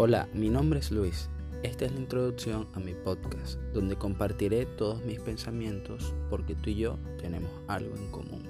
Hola, mi nombre es Luis. Esta es la introducción a mi podcast, donde compartiré todos mis pensamientos porque tú y yo tenemos algo en común.